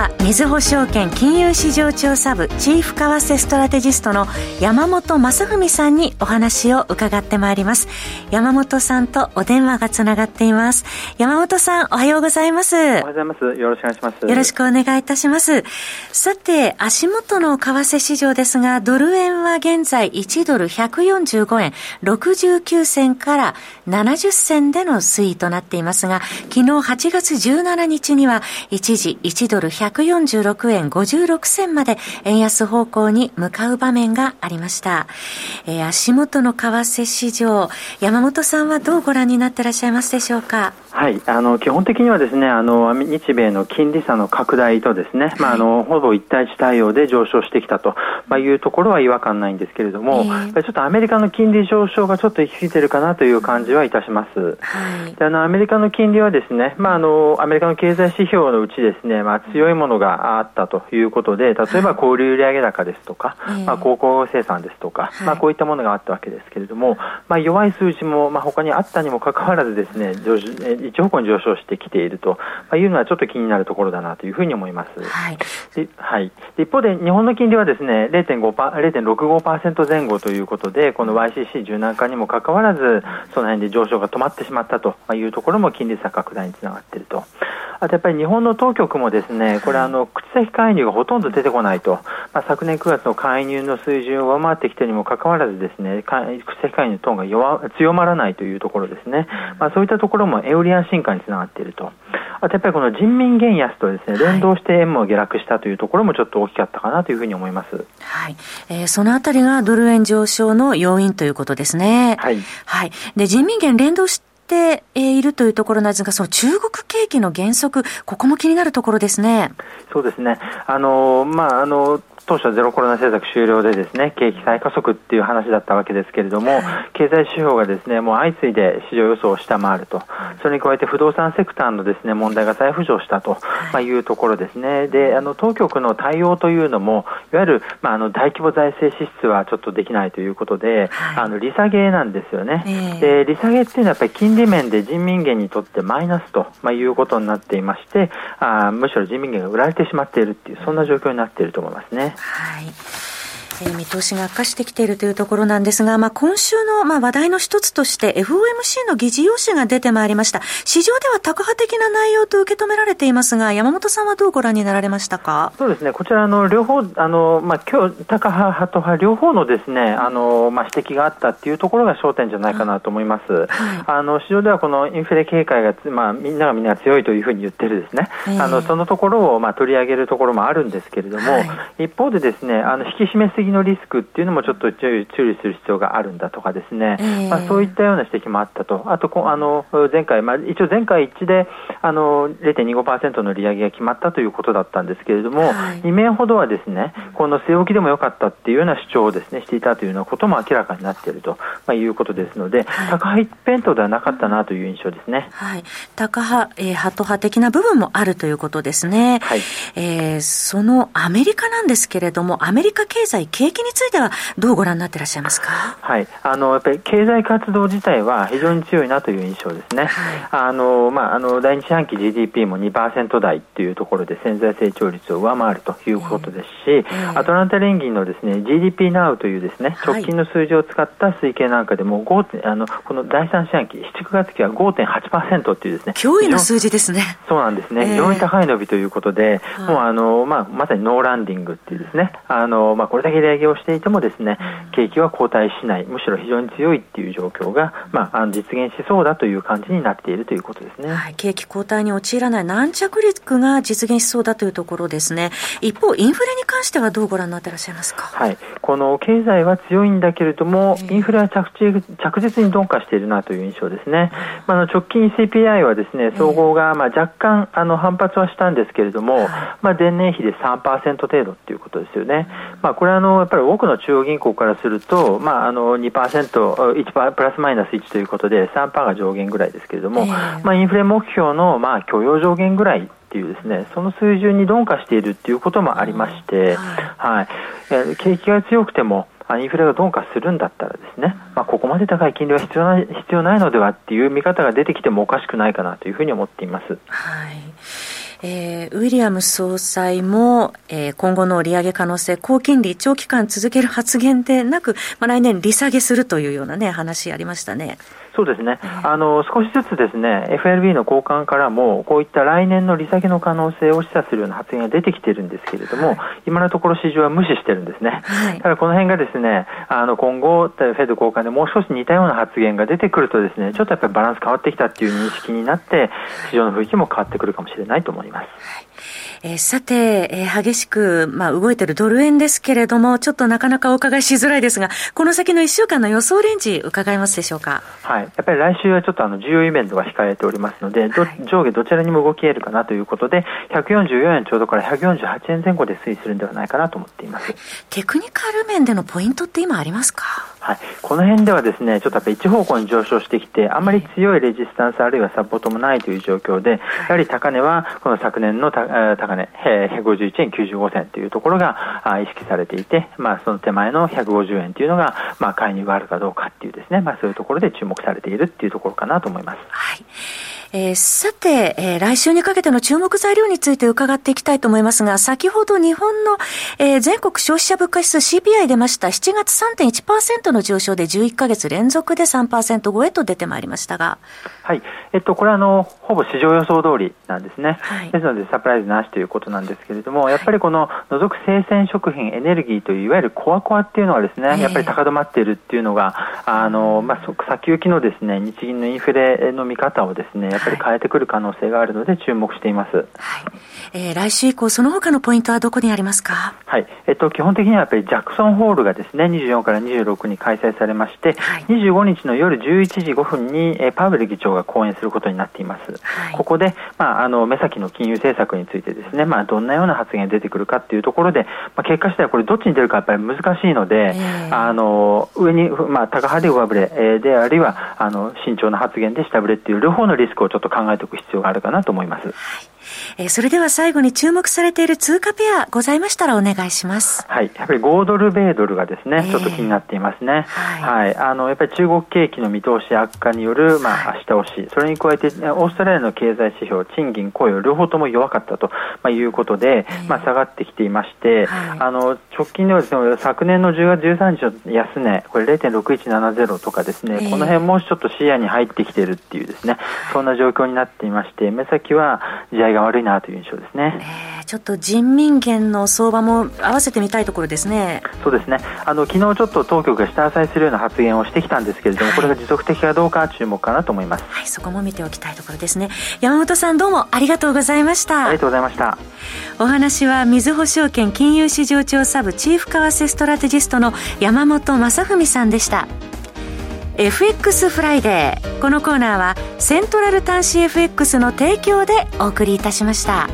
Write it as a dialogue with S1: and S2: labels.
S1: は、みずほ証券金融市場調査部チーフ為替ストラテジストの山本正文さんにお話を伺ってまいります。山本さんとお電話がつながっています。山本さん、おはようございます。おは
S2: ようございます。よろしくお願いします。
S1: よろしくお願いいたします。さて、足元の為替市場ですが、ドル円は現在1ドル145円69銭から70銭での推移となっていますが、昨日8月17日には一時1ドル146円56銭まで円安方向に向かう場面がありました。えー、足元の為替市場、山本さんはどうご覧になってらっしゃいますでしょうか？
S2: はい、あの基本的にはですね、あの日米の金利差の拡大とですね、はい、まああのほぼ一対一対応で上昇してきたと、まあ、いうところは違和感ないんですけれども、えー、ちょっとアメリカの金利上昇がちょっと行き過ぎてるかなという感じはいたします。はい、であのアメリカの金利はですね、まああのアメリカの経済指標のうちですね、まあ強いものがあったということで、例えば小売売上高ですとか、はい、まあ鉱工生産ですとか、まあこういったものがあったわけですけれども、まあ弱い数字もまあ他にあったにもかかわらずですね、一方向に上昇してきているというのはちょっと気になるところだなというふうに思います。はい。ではい、一方で日本の金利はですね、0.65%前後ということで、この YCC 柔軟化にもかかわらず、その辺で上昇が止まってしまったというところも金利差拡大につながっていると。あとやっぱり日本の当局もですね、これあの口先介入がほとんど出てこないと、まあ、昨年9月の介入の水準を上回ってきてにもかかわらずですね、口先介入のトーンが弱強まらないというところですね、まあ、そういったところもエウリアン進化につながっていると。あとやっぱりこの人民元安とですね連動して円も下落したというところもちょっと大きかったかなというふうに思います。
S1: はい。えー、そのあたりがドル円上昇の要因ということですね。はい。はい。で、人民元連動しているというところなんですが、その中国景気の減速、ここも気になるところですね。
S2: そうですね。あの、まあ、あの、当初はゼロコロナ政策終了でですね景気再加速っていう話だったわけですけれども、経済指標がですねもう相次いで市場予想を下回ると、それに加えて不動産セクターのですね問題が再浮上したと、まあ、いうところですね。で、あの当局の対応というのもいわゆるまああの大規模財政支出はちょっとできないということで、あの利下げなんですよね。で、利下げっていうのはやっぱり金利面で人民元にとってマイナスと、まあ、いうことになっていまして、あむしろ人民元が売られてしまっているっていうそんな状況になっていると思いますね。はい。
S1: えー、見通しが悪化してきているというところなんですが、まあ、今週の、まあ、話題の一つとして FOMC の議事要旨が出てまいりました。市場ではタカ派的な内容と受け止められていますが、山本さんはどうご覧になられましたか？
S2: そうですね、こちらの両方、あの、まあ、今日、タカ派と派両方のですね、あの、まあ、指摘があったっていうところが焦点じゃないかなと思います。はい、あの、市場ではこのインフレ警戒が、まあ、みんながみんな強いというふうに言ってるですね、えー、あの、そのところを、まあ、取り上げるところもあるんですけれども、はい、一方でですね、あの、引き締めすぎのリスクっていうのもちょっと注意する必要があるんだとかですね、えー、まあ、そういったような指摘もあったと、あとあの前回、まあ、一応前回一致であの0.25%の利上げが決まったということだったんですけれども、はい、2名ほどはですねこの据え置きでもよかったっていうような主張をですねしていたというようなことも明らかになっていると、まあ、いうことですので、はい、高派一辺倒ではなかったなという印象ですね。
S1: はい、高派、えー、ハト派的な部分もあるということですね。はい、えー、そのアメリカなんですけれども、アメリカ経済、景気についてはどうご覧になってらっしゃいますか？
S2: はい、あのやっぱり経済活動自体は非常に強いなという印象ですね。はい、あのまああの第二四半期 GDP も2%台というところで潜在成長率を上回るということですし、えーえー、アトランタ連銀のですね GDP Now というですね直近の数字を使った推計なんかでも5あのこの第三四半期7、9月期は5.8%っていうですね
S1: 驚異の数字ですね。
S2: そうなんですね。非常に高い伸びということで、もうあのまあまさにノーランディングっていうですねあのまあこれだけ利上げをしていてもですね景気は後退しない、むしろ非常に強いっていう状況が、まあ、実現しそうだという感じになっているということですね、
S1: はい、景気後退に陥らない軟着陸が実現しそうだというところですね、一方、インフレに関してはどうご覧になってらっしゃいますか、
S2: はい、この経済は強いんだけれども、インフレは着着実に鈍化しているなという印象ですね、まあ、直近 CPI はですね総合がまあ若干あの反発はしたんですけれども、まあ、前年比で3%程度ということですよね。まあ、これはあのやっぱり多くの中央銀行からすると、まあ、あの2%、1プラスマイナス1ということで3%が上限ぐらいですけれども、えー、まあ、インフレ目標の、まあ、許容上限ぐらいっていうですねその水準に鈍化しているっていうこともありまして、はい、はい景気が強くてもインフレが鈍化するんだったらですね、まあ、ここまで高い金利は必要な必要ないのではっていう見方が出てきてもおかしくないかなというふうに思っています。
S1: はいえー、ウィリアム総裁も、えー、今後の利上げ可能性、高金利、長期間続ける発言でなく、まあ、来年利下げするというようなね、話ありましたね。
S2: そうですね、あの少しずつですね FRB の高官からも、こういった来年の利下げの可能性を示唆するような発言が出てきているんですけれども、はい、今のところ市場は無視してるんですね、はい、ただこの辺がですねあの今後、フェド高官でもう少し似たような発言が出てくると、ですねちょっとやっぱりバランス変わってきたっていう認識になって、市場の雰囲気も変わってくるかもしれないと思います。はい
S1: えー、さて、えー、激しく、まあ、動いているドル円ですけれども、ちょっとなかなかお伺いしづらいですが、この先の1週間の予想レンジ、伺えますでしょうか？
S2: はい。やっぱり来週はちょっとあの、重要イベントが控えておりますので、はい、上下どちらにも動き得るかなということで、144円ちょうどから148円前後で推移するんではないかなと思っています。
S1: テクニカル面でのポイントって今ありますか？
S2: はい、この辺ではですねちょっとやっぱ一方向に上昇してきて、あまり強いレジスタンスあるいはサポートもないという状況で、やはり高値はこの昨年の高値、151円95銭というところが意識されていて、まあ、その手前の150円というのが、まあ、介入があるかどうかっていうですね、まあ、そういうところで注目されているっていうところかなと思います。
S1: はいえー、さて、えー、来週にかけての注目材料について伺っていきたいと思いますが、先ほど日本の、えー、全国消費者物価指数 CPI 出ました7月3.1%の上昇で11ヶ月連続で3%超えと出てまいりましたが。
S2: はい。えっと、これはあの、ほぼ市場予想通りなんですね。はい、ですので、サプライズなしということなんですけれども、やっぱりこの除く生鮮食品、エネルギーといういわゆるコアコアっていうのはですね、やっぱり高止まっているっていうのが、あの、まあ、先行きのですね、日銀のインフレの見方をですね、やっぱり変えてくる可能性があるので注目しています。はい。
S1: えー、来週以降、その他のポイントはどこにありますか？
S2: はい。えっと、基本的にはやっぱりジャクソンホールがですね、24から26に開催されまして、はい、25日の夜11時5分に、えー、パウエル議長が講演することになっています。はい、ここで、まあ、あの、目先の金融政策についてですね、まあ、どんなような発言が出てくるかっていうところで、まあ、結果次第これどっちに出るかやっぱり難しいので、えー、あの、上に、まあ、高派で上振れ、えー、で、あるいは、あの、慎重な発言で下振れっていう両方のリスクをちょっと考えておく必要があるかなと思います。はい
S1: えー、それでは最後に注目されている通貨ペアございましたらお願いします。
S2: はい。やっぱり5ドル米ドルがですね、えー、ちょっと気になっていますね。はい、はい。あの、やっぱり中国景気の見通し悪化による、まあ、下押し、それに加えて、オーストラリアの経済指標、賃金、雇用、両方とも弱かったと、まあ、いうことで、えー、まあ、下がってきていまして、はい、あの、直近ではですね、昨年の10月13日の安値、これ0.6170とかですね、えー、この辺もちょっと視野に入ってきてるっていうですね、そんな状況になっていまして、目先は地合いが悪いなという印象ですね。
S1: えー、ちょっと人民元の相場も合わせてみたいところですね。
S2: そうですね。あの昨日ちょっと当局が下支えするような発言をしてきたんですけれども、はい、これが持続的かどうか注目かなと思います。
S1: はい、そこも見ておきたいところですね。山本さんどうもありがとうございました。
S2: ありがとうございました。
S1: お話はみずほ証券金融市場調査部チーフ為替ストラテジストの山本正文さんでした。FX フライデーこのコーナーはセントラル短資 FX の提供でお送りいたしました。